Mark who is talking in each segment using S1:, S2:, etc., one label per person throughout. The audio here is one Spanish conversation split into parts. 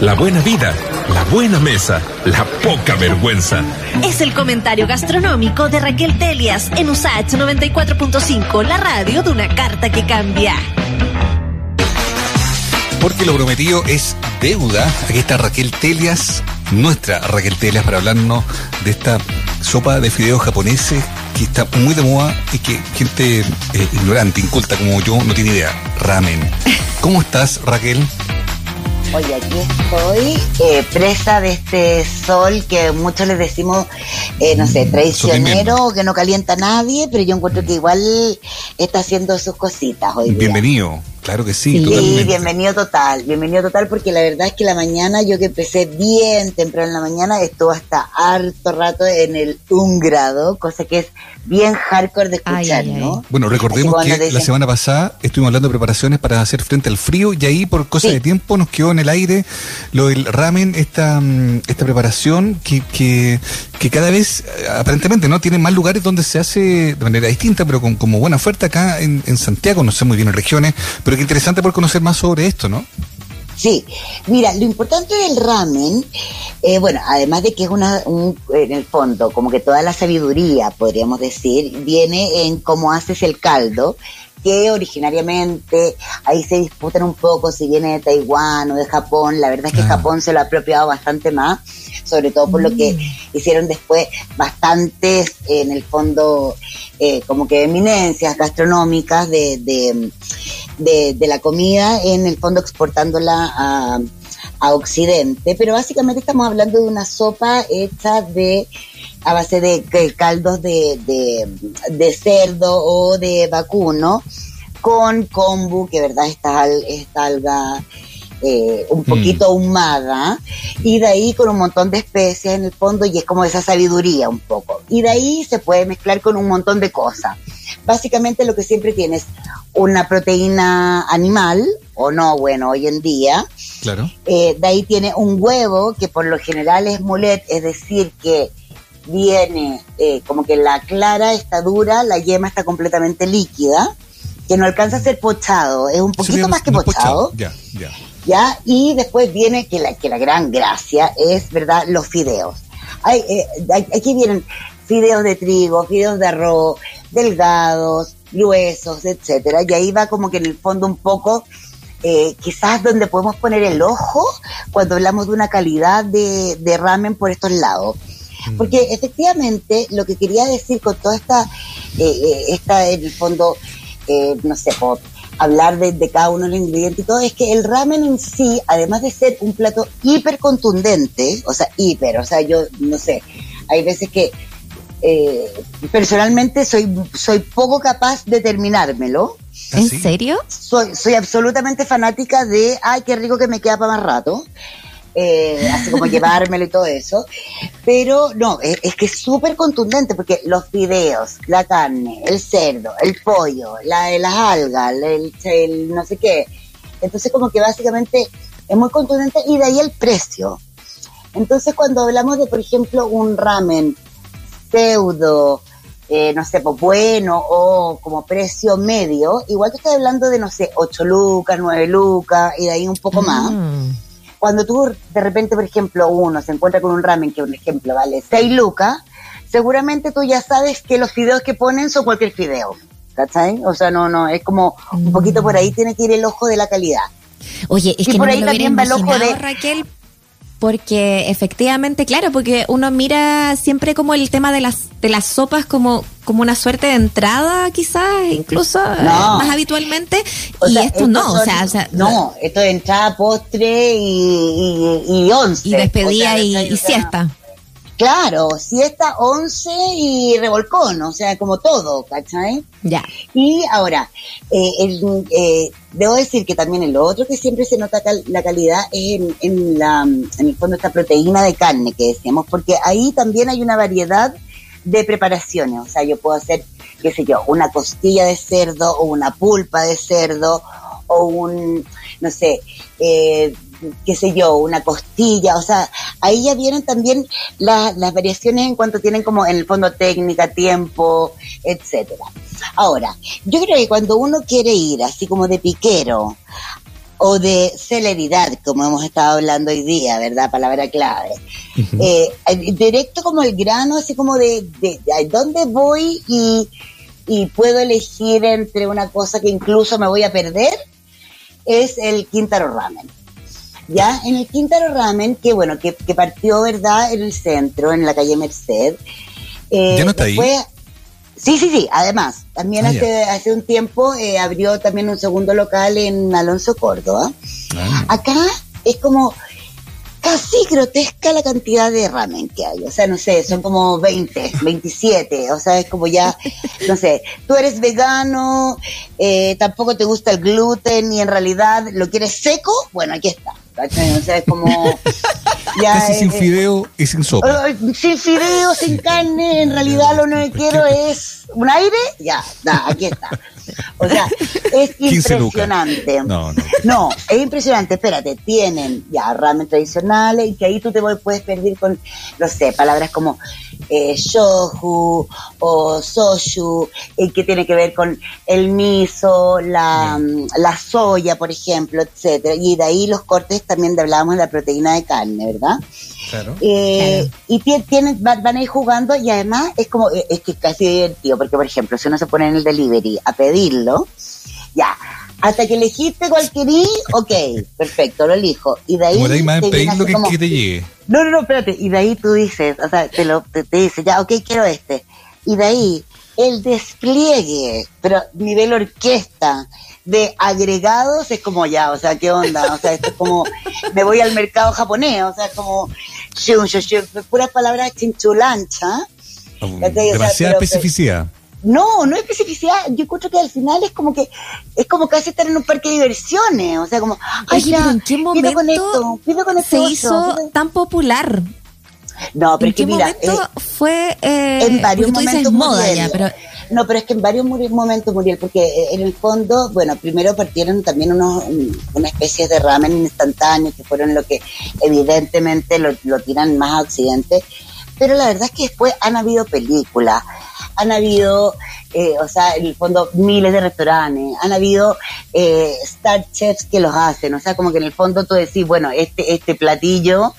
S1: la buena vida, la buena mesa, la poca vergüenza.
S2: Es el comentario gastronómico de Raquel Telias en USAH 94.5, la radio de una carta que cambia.
S3: Porque lo prometido es deuda. Aquí está Raquel Telias, nuestra Raquel Telias, para hablarnos de esta sopa de fideos japoneses que está muy de moda y que gente eh, ignorante, inculta como yo, no tiene idea. Ramen. ¿Cómo estás, Raquel?
S4: Oye, aquí estoy eh, presa de este sol que muchos les decimos, eh, no sé, traicionero, que no calienta a nadie, pero yo encuentro que igual está haciendo sus cositas hoy.
S3: Bienvenido. Claro que sí,
S4: sí bienvenido total, bienvenido total, porque la verdad es que la mañana, yo que empecé bien temprano en la mañana, estuvo hasta harto rato en el un grado, cosa que es bien hardcore de escuchar, ¿no?
S3: Bueno, recordemos que, la semana pasada estuvimos hablando de preparaciones para hacer frente al frío y ahí por cosas de tiempo nos quedó en el aire lo del ramen, esta, mm, esta preparación que, que, que cada vez eh, aparentemente no tiene más lugares donde se hace de manera distinta, pero con como buena oferta acá en, en Santiago, no sé muy bien en regiones, pero qué interesante por conocer más sobre esto, ¿no?
S4: Sí, mira, lo importante del ramen, eh, bueno, además de que es una, en el fondo, como que toda la sabiduría, podríamos decir, viene en cómo haces el caldo, que originariamente ahí se disputan un poco si viene de Taiwán o de Japón. La verdad es que ah. Japón se lo ha apropiado bastante más, sobre todo por lo que mm. hicieron después bastantes, en el fondo, eh, como que eminencias gastronómicas de, de de, la comida, en el fondo exportándola a, a Occidente, pero básicamente estamos hablando de una sopa hecha de a base de, caldos de, de, cerdo o de vacuno con kombu, que verdad esta, esta alga eh, un mm. poquito ahumada, y de ahí con un montón de especias en el fondo, y es como esa sabiduría un poco. Y de ahí se puede mezclar con un montón de cosas. Básicamente lo que siempre tienes, una proteína animal, o no, bueno, hoy en día.
S3: Claro.
S4: Eh, de ahí tiene un huevo, que por lo general es mulet, es decir, que viene eh, como que la clara está dura, la yema está completamente líquida, que no alcanza a ser pochado, es un poquito más que pochado.
S3: Ya, ya.
S4: ¿ya? Y después viene que la, que la gran gracia es, ¿verdad?, los fideos. Hay, eh, aquí vienen fideos de trigo, fideos de arroz, delgados, gruesos, etcétera, y ahí va como que en el fondo un poco eh, quizás donde podemos poner el ojo cuando hablamos de una calidad de, de ramen por estos lados. Mm. Porque efectivamente lo que quería decir con toda esta, eh, esta en el fondo, no sé, hablar de, cada uno de los ingredientes y todo, es que el ramen en sí, además de ser un plato hiper contundente, o sea, hiper, o sea, yo no sé, hay veces que eh, personalmente soy, soy poco capaz de terminármelo.
S2: ¿Ah, ¿En serio?
S4: Soy, soy absolutamente fanática de, ay, qué rico que me queda para más rato. Eh, así como llevármelo y todo eso. Pero no, es, que es súper contundente porque los fideos, la carne, el cerdo, el pollo, la, las algas, el, no sé qué. Entonces como que básicamente es muy contundente y de ahí el precio. Entonces cuando hablamos de, por ejemplo, un ramen pseudo, eh, no sé, pues bueno o como precio medio, igual que estoy hablando de, no sé, 8 lucas, 9 lucas y de ahí un poco más. Mm cuando tú de repente, por ejemplo, uno se encuentra con un ramen que, un ejemplo, vale 6 lucas, seguramente tú ya sabes que los fideos que ponen son cualquier fideo. ¿Cachai? O sea, no, no, es como un poquito por ahí tiene que ir el ojo de la calidad.
S2: Oye, es que por no ahí me lo también va el ojo de Raquel porque efectivamente, claro, porque uno mira siempre como el tema de las de las sopas como como una suerte de entrada, quizás, incluso eh, más habitualmente, y esto no, o, sea,
S4: no, esto es entrada, postre y, y, once.
S2: Y despedida y, siesta.
S4: Claro, siesta, once y revolcón, o sea, como todo, ¿cachai?
S2: Ya.
S4: Y ahora, eh, eh, debo decir que también en lo otro que siempre se nota la calidad es en, la, en el fondo esta proteína de carne que decíamos, porque ahí también hay una variedad de preparaciones, o sea, yo puedo hacer, qué sé yo, una costilla de cerdo o una pulpa de cerdo o un, no sé, eh, qué sé yo, una costilla, o sea, ahí ya vienen también las variaciones en cuanto tienen como en el fondo técnica, tiempo, etcétera. Ahora, yo creo que cuando uno quiere ir así como de piquero o de celeridad, como hemos estado hablando hoy día, ¿verdad? Palabra clave. Eh, directo como el grano, así como de, de, dónde voy y, y, puedo elegir entre una cosa que incluso me voy a perder, es el Quintaro Ramen. Ya, en el Quintaro Ramen, que bueno, que, que partió, ¿verdad?, en el centro, en la calle Merced.
S3: Eh, ¿Ya no está ahí?
S4: Sí, sí, sí. Además, también ah, hace, hace un tiempo eh, abrió también un segundo local en Alonso Córdoba. Ah. Acá es como casi grotesca la cantidad de ramen que hay. O sea, no sé, son como 20, 27. O sea, es como ya, no sé, tú eres vegano, eh, tampoco te gusta el gluten y en realidad lo quieres seco. Bueno, aquí está. O sea, es como.
S3: Ya, Casi sin fideo y sin sopa.
S4: Sin fideo, sin carne, en realidad lo único que quiero es un aire, ya, aquí está. O sea, es impresionante.
S3: No, no.
S4: No, es impresionante. Espérate, tienen ya ramen tradicionales y que ahí tú te puedes perder con, no sé, palabras como eh, shohu o soshu, y que tiene que ver con el miso, la, la soya, por ejemplo, etcétera. Y de ahí los cortes también hablábamos de la proteína de carne, ¿verdad? Claro. Eh, y tienen, van a ir jugando y además es como, es que es casi divertido, porque por ejemplo, si uno se pone en el delivery a pedirlo, ya, hasta que elegiste cuál querí, ok, perfecto, lo elijo. Y de ahí.
S3: Como más pedir lo que, que, te llegue.
S4: No, no, no, espérate. Y de ahí tú dices, o sea, te, lo, te, dice, ya, ok, quiero este. Y de ahí el despliegue, pero nivel orquesta de agregados es como ya, o sea, ¿qué onda? O sea, esto es como, me voy al mercado japonés, o sea, como, puras palabras chinchulancha.
S3: Demasiada especificidad.
S4: No, no es especificidad. Yo encuentro que al final es como que es como casi estar en un parque de diversiones. O sea, como,
S2: ay, ya, ¿en qué momento con esto, con se hizo tan popular?
S4: No, pero
S2: ¿En
S4: es que
S2: qué
S4: mira,
S2: momento fue eh,
S4: en varios momentos
S2: moda ya, pero
S4: no, pero es que en varios momentos murió, porque eh, en el fondo, bueno, primero partieron también unos, una especie de ramen instantáneo, que fueron lo que evidentemente lo, lo tiran más a Occidente, pero la verdad es que después han habido películas, han habido, eh, o sea, en el fondo miles de restaurantes, han habido eh, star chefs que los hacen, o sea, como que en el fondo tú decís, bueno, este, este platillo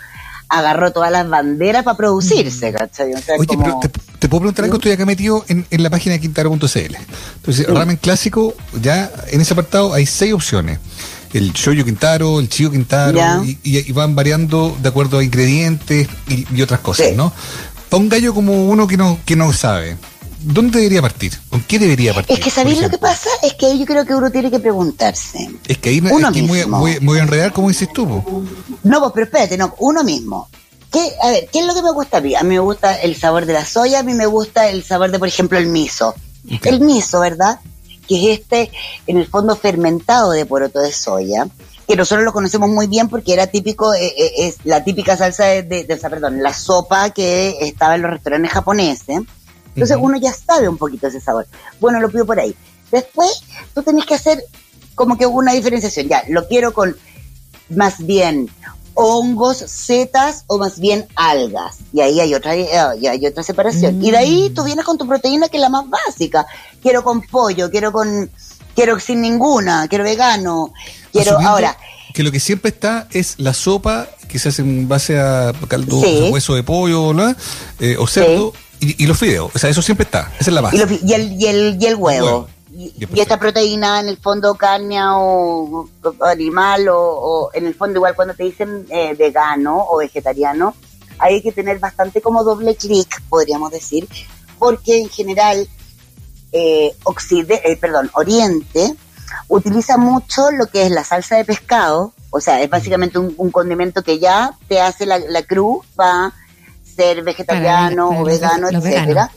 S4: agarró todas las banderas para producirse. ¿cachai?
S3: Oye, pero te, puedo preguntar algo, estoy acá metido en, en la página de quintaro.cl. Entonces, ramen clásico, ya en ese apartado hay seis opciones el shoyu Quintaro, el chico Quintaro, y, van variando de acuerdo a ingredientes y, otras cosas, ¿no? Para un gallo como uno que no, que no sabe, ¿dónde debería partir? ¿Con qué debería partir?
S4: Es que ¿sabéis lo que pasa? Es que yo creo que uno tiene que preguntarse.
S3: Es que ahí uno es muy, muy, muy, enredar, como dices tú.
S4: No, pues, pero espérate, no, uno mismo. ¿Qué, a ver, ¿qué es lo que me gusta a mí? A mí me gusta el sabor de la soya, a mí me gusta el sabor de, por ejemplo, el miso. El miso, ¿verdad? Que es este, en el fondo, fermentado de poroto de soya que nosotros lo conocemos muy bien porque era típico, eh, eh, es la típica salsa de, de, de, perdón, la sopa que estaba en los restaurantes japoneses. Entonces uno ya sabe un poquito ese sabor. Bueno, lo pido por ahí. Después tú tenés que hacer como que una diferenciación. Ya, lo quiero con más bien hongos, setas o más bien algas. Y ahí hay otra, eh, hay otra separación. Y de ahí tú mm. vienes con tu proteína que es la más básica. Quiero con pollo, quiero con, quiero sin ninguna, quiero vegano, quiero ahora.
S3: Que lo que siempre está es la sopa que se hace en base a caldo, hueso de pollo eh, o cerdo. Y, los fideos, o sea, eso siempre está, esa es la base.
S4: Y, el, y, el, y el huevo. Y, esta proteína, en el fondo, carne o, animal, o, en el fondo, igual cuando te dicen eh, vegano o vegetariano, hay que tener bastante como doble clic, podríamos decir, porque en general, eh, eh, perdón, Oriente utiliza mucho lo que es la salsa de pescado, o sea, es básicamente un, condimento que ya te hace la, la cruz para ser vegetariano o vegano, etcétera.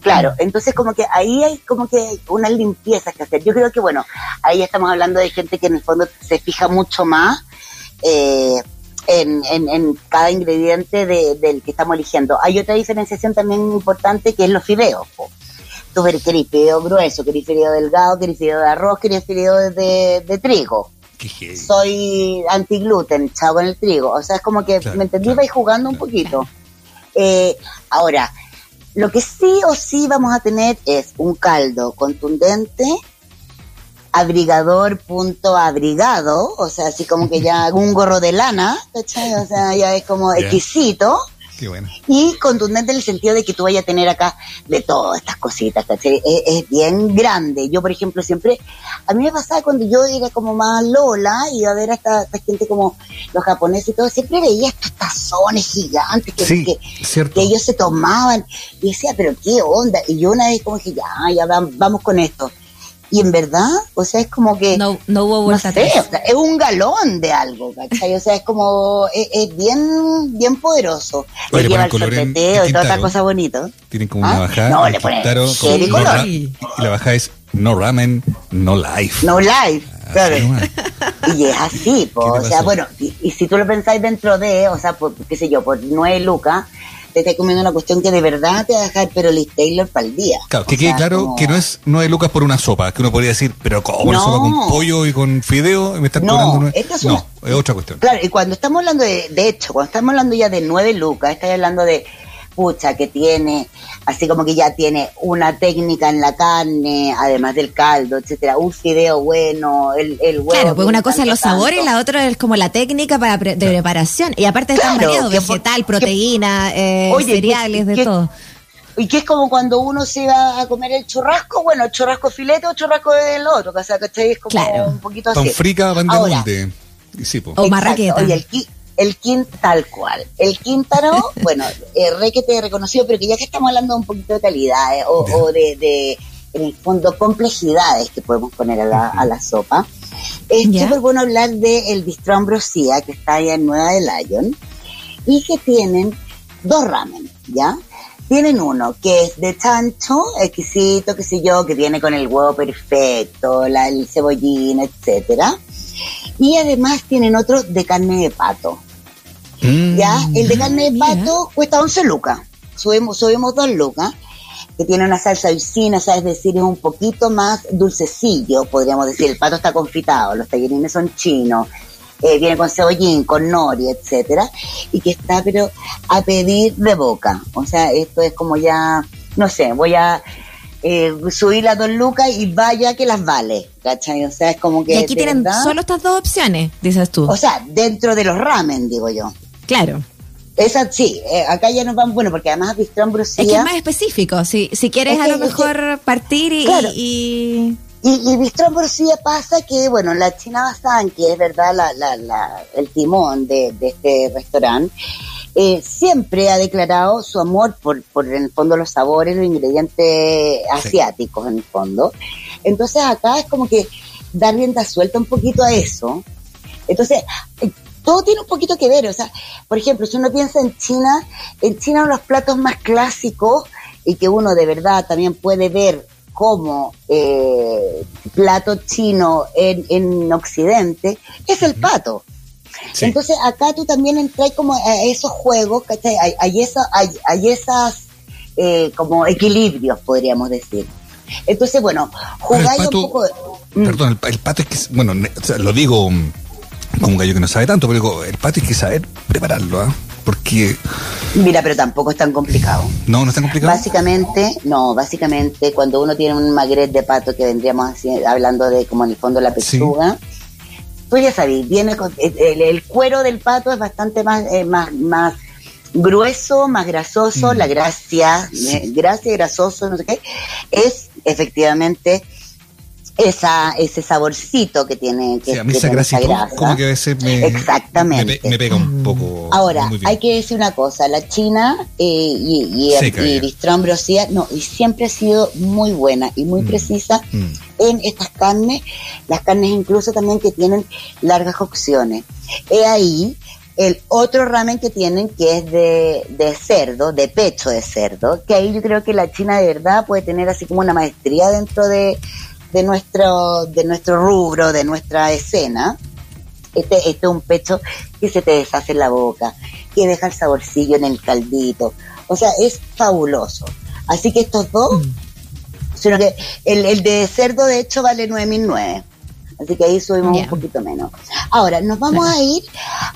S4: Claro, entonces como que ahí hay como que una limpieza que hacer. Yo creo que bueno, ahí estamos hablando de gente que en el fondo se fija mucho más eh, en, en, cada ingrediente del que estamos eligiendo. Hay otra diferenciación también importante que es los fideos. Tú querés fideo grueso, querés fideo delgado, querés fideo de arroz, querés fideo de, de trigo. Soy anti gluten, chavo en el trigo. O sea, es como que, ¿me entendí? Vais jugando un poquito. Eh, ahora, lo que sí o sí vamos a tener es un caldo contundente, abrigador punto abrigado, o sea, así como que ya un gorro de lana, ¿cachai? O sea, ya es como exquisito. Y contundente en el sentido de que tú vayas a tener acá de todas estas cositas, ¿cachai? Es, bien grande. Yo, por ejemplo, siempre, a mí me pasaba cuando yo era como más Lola, y a ver a esta, gente como los japoneses y todo, siempre veía estos tazones gigantes que, que, ellos se tomaban. Y decía, pero qué onda. Y yo una vez como dije, ya, ya vamos con esto y en verdad, o sea, es como que...
S2: No, no hubo vuelta
S4: no sé, es un galón de algo, ¿cachai? O sea, es como, es, bien, bien poderoso.
S3: Oye, le lleva el sorpeteo
S4: y toda esa cosa bonita.
S3: Tienen como una ¿Ah? bajada. No, le ponen color. y la bajada es no ramen, no life.
S4: No life, claro. Y es así, pues, o sea, bueno, y, si tú lo pensáis dentro de, o sea, por, qué sé yo, por nueve lucas, te estás comiendo una cuestión que de verdad te va a dejar pero Liz Taylor para el día.
S3: Claro, que quede claro que no es no hay lucas por una sopa, que uno podría decir, pero ¿cómo una sopa con pollo y con fideo? me están cobrando nueve? Es no, es otra cuestión.
S4: Claro, y cuando estamos hablando de, de hecho, cuando estamos hablando ya de nueve lucas, estás hablando de pucha, que tiene, así como que ya tiene una técnica en la carne, además del caldo, etcétera, un fideo bueno, el, el huevo.
S2: Claro, pues una cosa es los sabores la otra es como la técnica para de preparación. Y aparte están variados, vegetal, proteína, eh, cereales, de todo.
S4: Y que es como cuando uno se va a comer el churrasco, bueno, churrasco filete o churrasco del otro, o sea, ¿cachai? Es como un poquito así.
S3: Con frica van de molde.
S2: Sí, O marraqueta.
S4: Oye, el, el quint tal cual. El quíntaro, bueno, eh, re que te he reconocido, pero que ya que estamos hablando un poquito de calidad eh, o, de, en el fondo, complejidades que podemos poner a la, a la sopa, es súper bueno hablar del el Bistro Ambrosía, que está allá en Nueva de Lyon, y que tienen dos ramen, ¿ya? Tienen uno que es de chancho, exquisito, qué sé yo, que viene con el huevo perfecto, la, el cebollín, etcétera y además tienen otro de carne de pato. Mm. ya, el de carne de pato cuesta 11 lucas. Subimos, subimos 2 lucas. Que tiene una salsa vicina, sea, es decir, es un poquito más dulcecillo, podríamos decir. El pato está confitado, los tallarines son chinos, eh, viene con cebollín, con nori, etcétera, y que está, pero a pedir de boca. O sea, esto es como ya, no sé, voy a eh, subir las dos lucas y vaya que las vale, ¿cachai? O sea, es como que...
S2: Y aquí tienen solo estas dos opciones, dices tú.
S4: O sea, dentro de los ramen, digo yo.
S2: Claro.
S4: Esa sí, eh, acá ya nos van, bueno, porque además Bistrón Brusía...
S2: Es que es más específico, si, si quieres a lo mejor partir y...
S4: y... Y, Bistrón Brusía pasa que, bueno, la China Bazán, que es verdad la, la, la, el timón de, de este restaurante, eh, siempre ha declarado su amor por, por, en el fondo, los sabores, los ingredientes asiáticos, en el fondo. Entonces acá es como que dar rienda suelta un poquito a eso. Entonces, todo tiene un poquito que ver. O sea, por ejemplo, si uno piensa en China, en China los platos más clásicos y que uno de verdad también puede ver como eh, plato chino en, en Occidente, es el pato. Entonces acá tú también entras como a esos juegos, ¿cachai? Hay, hay, hay, hay esas eh, como equilibrios, podríamos decir. Entonces, bueno, jugáis un poco...
S3: Mm. Perdón, el, pato es que, bueno, lo digo un gallo que no sabe tanto, pero digo, el pato hay que saber prepararlo, ¿ah? Porque...
S4: Mira, pero tampoco es tan complicado.
S3: No, no es tan complicado.
S4: Básicamente, no, básicamente cuando uno tiene un magret de pato que vendríamos así, hablando de como en el fondo la pechuga, tú ya sabéis, viene el, cuero del pato es bastante más, eh, más, más grueso, más grasoso, mm. la gracia, eh, gracia, grasoso, no sé qué, es efectivamente esa, ese saborcito que tiene que,
S3: a mí esa, grasa. como que a veces me,
S4: Exactamente.
S3: Me, pega un poco.
S4: Ahora, hay que decir una cosa, la China eh, y, y, y, no, y siempre ha sido muy buena y muy mm. precisa mm. en estas carnes, las carnes incluso también que tienen largas cocciones. He ahí el otro ramen que tienen que es de, de, cerdo, de pecho de cerdo, que ahí yo creo que la China de verdad puede tener así como una maestría dentro de, de nuestro, de nuestro rubro, de nuestra escena, este, este es un pecho que se te deshace en la boca, que deja el saborcillo en el caldito. O sea, es fabuloso. Así que estos dos, mm. sino que el, el de cerdo de hecho vale 9.009. Así que ahí subimos un poquito menos. Ahora, nos vamos a ir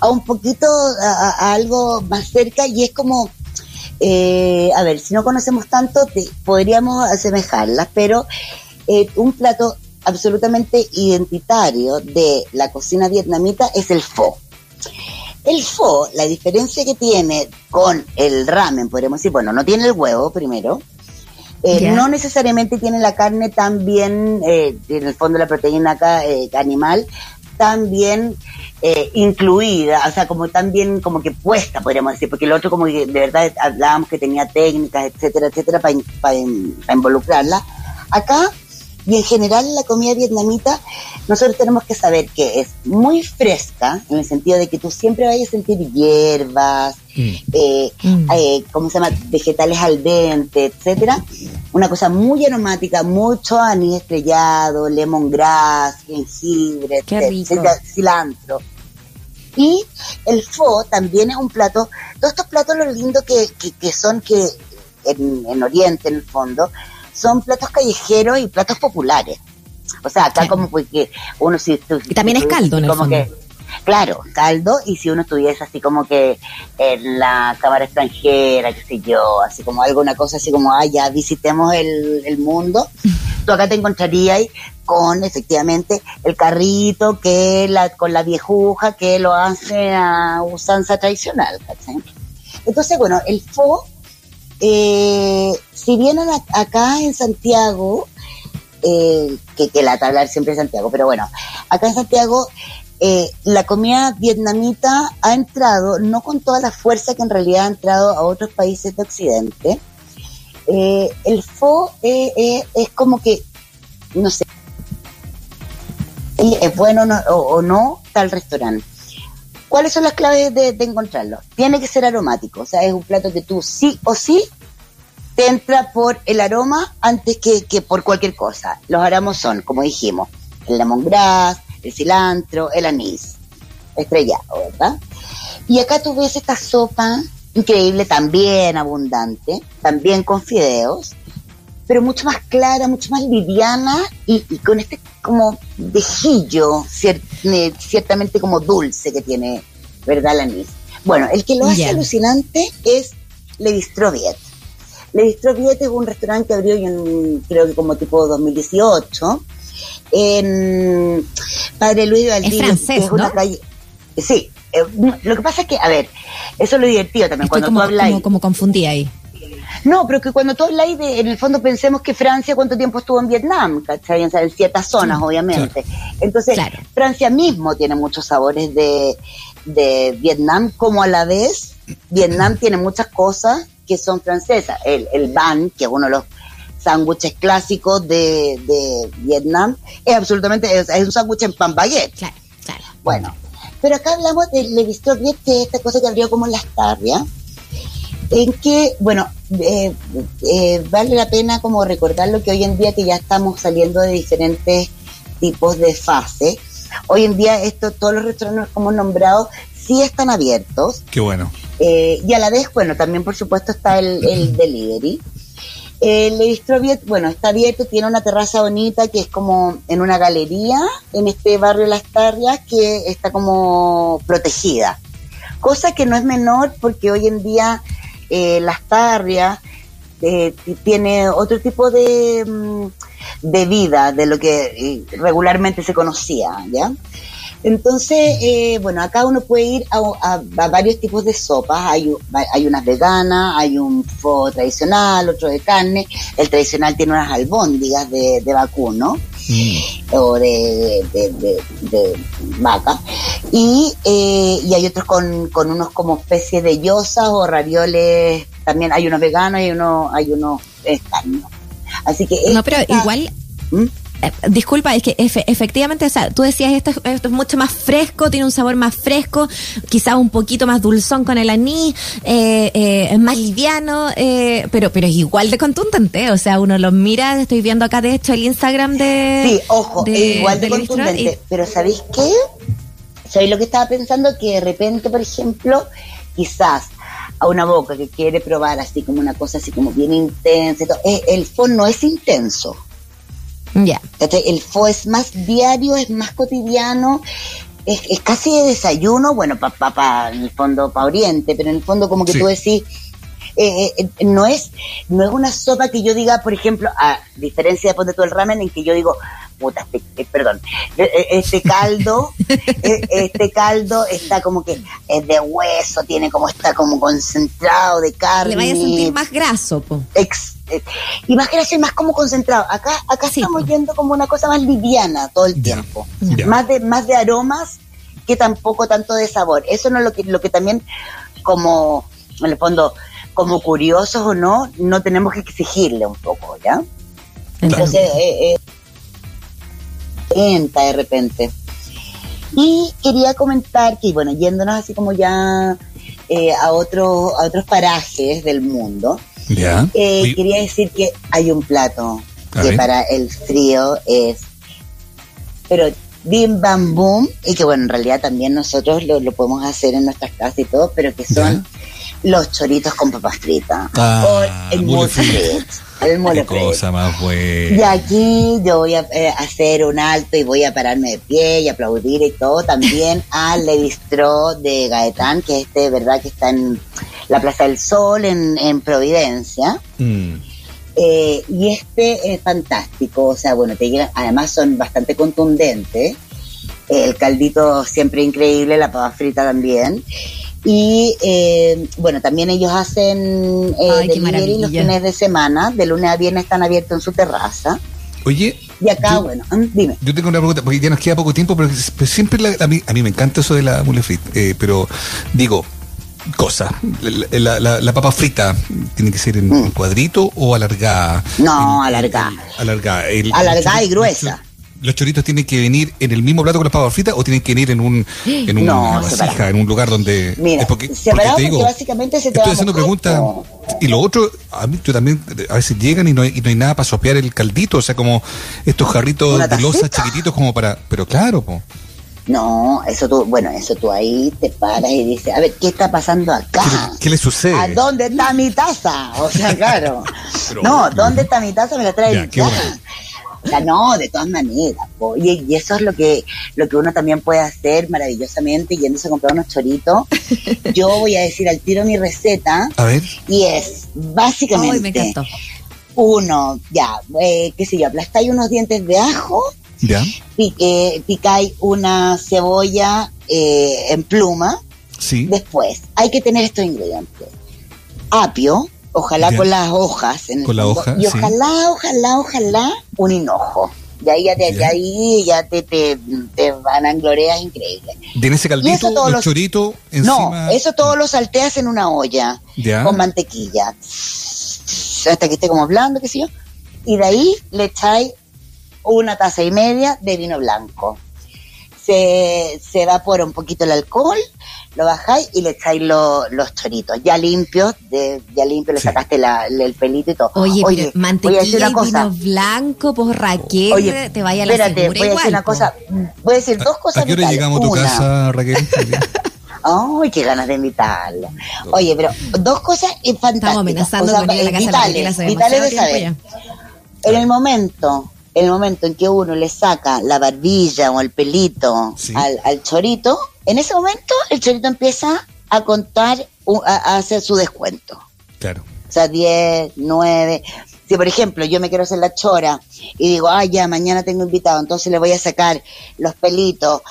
S4: a un poquito, a, algo más cerca y es como, eh, a ver, si no conocemos tanto, te, podríamos asemejarlas, pero eh, un plato absolutamente identitario de la cocina vietnamita es el pho. El pho, la diferencia que tiene con el ramen, podríamos decir, bueno, no tiene el huevo primero, eh, no necesariamente tiene la carne tan bien, eh, en el fondo la proteína acá, eh, animal, tan bien eh, incluida, o sea, como tan bien como que puesta, podríamos decir, porque el otro como que de verdad hablábamos que tenía técnicas, etcétera, etcétera, para involucrarla. Acá y en general la comida vietnamita, nosotros tenemos que saber que es muy fresca, en el sentido de que tú siempre vayas a sentir hierbas, mm. Eh, mm. eh, ¿cómo se llama? Vegetales al dente, etcétera. Una cosa muy aromática, mucho anís estrellado, lemongrass, jengibre, cilantro. Y el pho también es un plato, todos estos platos lo lindo que, que, son que en, en Oriente en el fondo, son platos callejeros y platos populares. O sea, acá como porque uno si...
S2: y también es caldo, ¿no? Como que,
S4: claro, caldo, y si uno estuviese así como que en la cámara extranjera, qué sé yo, así como algo, una cosa así como, ah, ya visitemos el, mundo, tú acá te encontrarías con efectivamente el carrito que la, con la viejuja que lo hace a usanza tradicional, Entonces, bueno, el fo eh, si vienen acá en Santiago, eh, que, la tabla siempre es Santiago, pero bueno, acá en Santiago eh, la comida vietnamita ha entrado, no con toda la fuerza que en realidad ha entrado a otros países de Occidente. Eh, el pho es como que, no sé, es bueno o, no tal restaurante. ¿Cuáles son las claves de, de, encontrarlo? Tiene que ser aromático, o sea, es un plato que tú sí o sí te entra por el aroma antes que, por cualquier cosa. Los aromas son, como dijimos, el lemongrass, el cilantro, el anís, estrellado, ¿verdad? Y acá tú ves esta sopa increíble, también abundante, también con fideos, pero mucho más clara, mucho más liviana y, con este como dejillo, ciertamente como dulce que tiene, ¿verdad? El anís. Bueno, el que lo hace alucinante es Levi Stroviet. Le Bistroviet es un restaurante que abrió en, creo que como tipo 2018, en Padre Luis de Valdivia.
S2: Es francés, una calle.
S4: Sí, eh, lo que pasa es que, a ver, eso es lo divertido también, cuando tú hablas...
S2: Como, como confundí ahí.
S4: No, pero que cuando tú hablas de, en el fondo pensemos que Francia cuánto tiempo estuvo en Vietnam, ¿cachai? en ciertas zonas, obviamente. Entonces, Francia mismo tiene muchos sabores de, de Vietnam, como a la vez Vietnam tiene muchas cosas que son francesas. El, el ban, que es uno de los sándwiches clásicos de, de, Vietnam, es absolutamente, es, un sándwich en pan baguette.
S2: Claro, claro.
S4: Bueno, pero acá hablamos de Le Bistro que es esta cosa que abrió como las tarrias, en que, bueno, eh, eh, vale la pena como recordarlo que hoy en día que ya estamos saliendo de diferentes tipos de fases, hoy en día esto, todos los restaurantes como nombrado sí están abiertos.
S3: Qué bueno.
S4: Eh, y a la vez, bueno, también por supuesto está el, delivery. El Bistroviet, bueno, está abierto, tiene una terraza bonita que es como en una galería en este barrio Las Tarrias que está como protegida. Cosa que no es menor porque hoy en día eh, Las Tarrias eh, tiene otro tipo de, mm, de vida de lo que regularmente se conocía, ¿ya? Entonces, eh, bueno, acá uno puede ir a, varios tipos de sopas. Hay, hay unas veganas, hay un fo tradicional, otro de carne. El tradicional tiene unas albóndigas de, vacuno mm. o de, vaca. Y, eh, y hay otros con, con unos como especies de yosas o ravioles. También hay unos veganos y uno, hay unos extraños. Así que...
S2: No, pero igual... ¿Mm? Eh, disculpa, es que efectivamente, o sea, tú decías esto, esto, es mucho más fresco, tiene un sabor más fresco, quizás un poquito más dulzón con el anís, eh, eh, es más liviano, pero pero es igual de contundente, o sea, uno lo mira, estoy viendo acá de hecho el Instagram de...
S4: Sí, ojo, es igual de, contundente, pero ¿sabéis qué? ¿Sabéis lo que estaba pensando? Que de repente, por ejemplo, quizás a una boca que quiere probar así como una cosa así como bien intensa, el fondo no es intenso
S2: ya.
S4: El fo es más diario, es más cotidiano, es, casi de desayuno, bueno, para pa, en el fondo para Oriente, pero en el fondo como que tú decís, eh, eh, no es no es una sopa que yo diga, por ejemplo, a diferencia de ponte todo el ramen en que yo digo, puta, este, eh, perdón, este caldo, este caldo está como que es de hueso, tiene como está como concentrado de carne.
S2: Le vaya a sentir más graso, po.
S4: y más graso y más como concentrado. Acá, acá estamos yendo como una cosa más liviana todo el tiempo. Más de, más de aromas que tampoco tanto de sabor. Eso no es lo que, lo que también como, en el fondo, como curiosos o no, no tenemos que exigirle un poco, ¿ya? Entonces, eh, eh, de repente. Y quería comentar que, bueno, yéndonos así como ya eh, a, otro, a otros parajes del mundo, eh, quería decir que hay un plato que para el frío es, pero bim bam boom, y que bueno, en realidad también nosotros lo, podemos hacer en nuestras casas y todo, pero que son los choritos con papas fritas.
S3: Ah, o el mole El mole cosa más buena.
S4: Y aquí yo voy a eh, hacer un alto y voy a pararme de pie y aplaudir y todo también al Levistro de Gaetán, que es este, ¿verdad? Que está en la Plaza del Sol, en, en Providencia. Mm. Eh, y este es fantástico, o sea, bueno, te llegan, además son bastante contundentes. El caldito siempre increíble, la papa frita también. Y eh, bueno, también ellos hacen eh, delivery los fines de semana, de lunes a viernes están abiertos en su terraza.
S3: Oye,
S4: y acá, bueno, mm, dime.
S3: Yo tengo una pregunta, porque ya nos queda poco tiempo, pero, siempre a, mí, a, mí, me encanta eso de la mule frita, eh, pero digo, cosa, la, la, papa frita tiene que ser en mm. cuadrito o alargada.
S4: No, alargada.
S3: Alargada.
S4: Alargada y gruesa
S3: los choritos tienen que venir en el mismo plato con las papas fritas o tienen que venir en un en una vasija, en un lugar donde
S4: Mira, es porque, te digo, básicamente se te
S3: estoy haciendo preguntas y lo otro a mí tú también a veces llegan y no hay, y no hay nada para sopear el caldito o sea como estos jarritos de losa chiquititos como para pero claro po.
S4: No, eso tú, bueno, eso tú ahí te paras y dices, a ver, ¿qué está pasando acá?
S3: ¿Qué, le sucede?
S4: ¿A dónde está mi taza? O sea, claro. no, ¿dónde está mi taza? Me la trae ya, no, de todas maneras. Y, eso es lo que, lo que uno también puede hacer maravillosamente yéndose a comprar unos choritos. Yo voy a decir al tiro mi receta.
S3: A ver.
S4: Y es básicamente. Uno, ya, eh, qué sé yo, aplastáis unos dientes de ajo.
S3: Ya.
S4: Pique, picáis una cebolla eh, en pluma.
S3: Sí.
S4: Después, hay que tener estos ingredientes. Apio, Ojalá con las hojas. En
S3: con la hoja.
S4: Y ojalá, ojalá, ojalá un hinojo. Y ahí ya te, ahí ya te, te, te van a glorias increíbles.
S3: ¿Tiene ese caldito, los chorito
S4: encima? No, eso todo lo salteas en una olla con mantequilla. Hasta que esté como blando, qué sé yo. Y de ahí le echáis una taza y media de vino blanco. Se, se evapora un poquito el alcohol lo bajáis y le echáis los choritos, ya limpios, de, ya limpio, le sacaste el pelito y todo.
S2: Oye, pero mantequilla y vino blanco, pues Raquel, Oye, te vaya a la espérate,
S4: voy a decir una cosa, voy a decir dos cosas.
S3: ¿A qué hora llegamos a tu casa, Raquel?
S4: Ay, qué ganas de invitarlo. Oye, pero dos cosas fantásticas. Estamos
S2: amenazando o sea, con ir a la casa vitales,
S4: de vitales de saber. En el momento el momento en que uno le saca la barbilla o el pelito al, chorito, en ese momento el chorito empieza a contar, a, hacer su descuento.
S3: Claro.
S4: O sea, 10, 9. Si, por ejemplo, yo me quiero hacer la chora y digo, ah, ya, mañana tengo invitado, entonces le voy a sacar los pelitos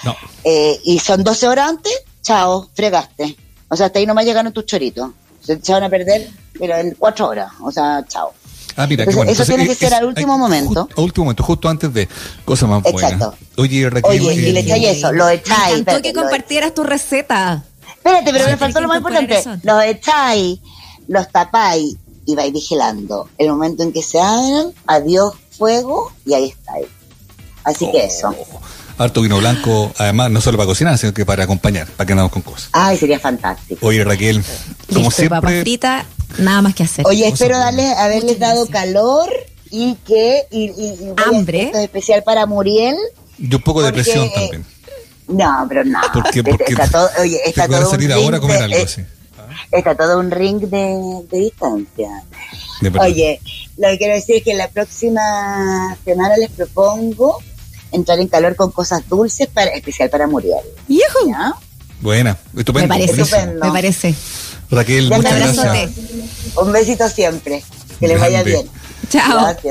S4: eh, y son 12 horas antes, chao, fregaste. O sea, hasta ahí no nomás llegaron tus choritos. Se van a perder, pero en 4 horas. O sea, chao.
S3: Ah, mira, qué bueno.
S4: Eso tiene que ser al último momento.
S3: Al último momento, justo antes de cosas más. Exacto. Oye, Raquel.
S4: Oye, y le echáis eso, lo echáis.
S2: Me que compartieras tu receta.
S4: Espérate, pero me faltó lo más importante. Los echáis, los tapáis y vais vigilando. El momento en que se abran, adiós fuego y ahí estáis. Así que eso. Oh,
S3: harto vino blanco, además, no solo para cocinar, sino que para acompañar, para que andamos con cosas.
S4: Ay, sería fantástico.
S3: Oye, Raquel, como siempre
S2: nada más que hacer.
S4: Oye, espero darles, haberles dado calor y que y,
S2: hambre.
S4: especial para Muriel.
S3: Y un poco de depresión también.
S4: no pero no.
S3: Porque, porque
S4: está todo oye está todo
S3: salir ahora a comer algo así
S4: está todo un ring de, distancia. Oye lo que quiero decir es que la próxima semana les propongo entrar en calor con cosas dulces para especial para Muriel.
S3: Buena, estupendo.
S2: Me parece, me parece.
S3: Raquel, muchas gracias.
S4: Un besito siempre. Que les vaya bien.
S2: Chao. Gracias.